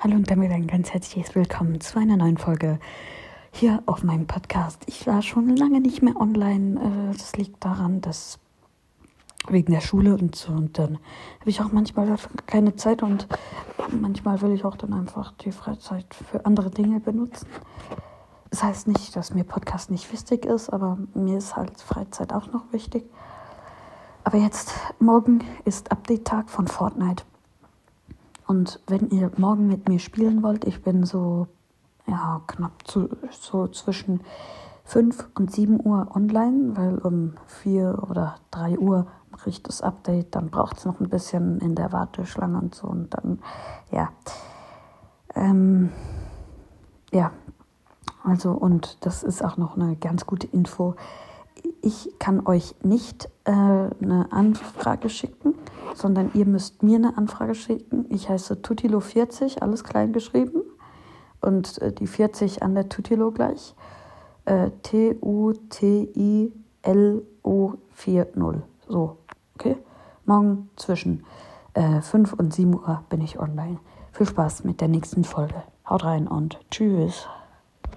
Hallo und damit ein ganz herzliches Willkommen zu einer neuen Folge hier auf meinem Podcast. Ich war schon lange nicht mehr online. Äh, das liegt daran, dass wegen der Schule und so. Und dann habe ich auch manchmal keine Zeit und manchmal will ich auch dann einfach die Freizeit für andere Dinge benutzen. Das heißt nicht, dass mir Podcast nicht wichtig ist, aber mir ist halt Freizeit auch noch wichtig. Aber jetzt, morgen ist Update-Tag von Fortnite. Und wenn ihr morgen mit mir spielen wollt, ich bin so, ja, knapp zu, so zwischen 5 und 7 Uhr online, weil um 4 oder 3 Uhr mache ich das Update, dann braucht es noch ein bisschen in der Warteschlange und so und dann, ja. Ähm, ja, also und das ist auch noch eine ganz gute Info. Ich kann euch nicht äh, eine Anfrage schicken, sondern ihr müsst mir eine Anfrage schicken. Ich heiße Tutilo40, alles klein geschrieben und äh, die 40 an der Tutilo gleich. Äh, T-U-T-I-L-O 40. So, okay? Morgen zwischen äh, 5 und 7 Uhr bin ich online. Viel Spaß mit der nächsten Folge. Haut rein und tschüss.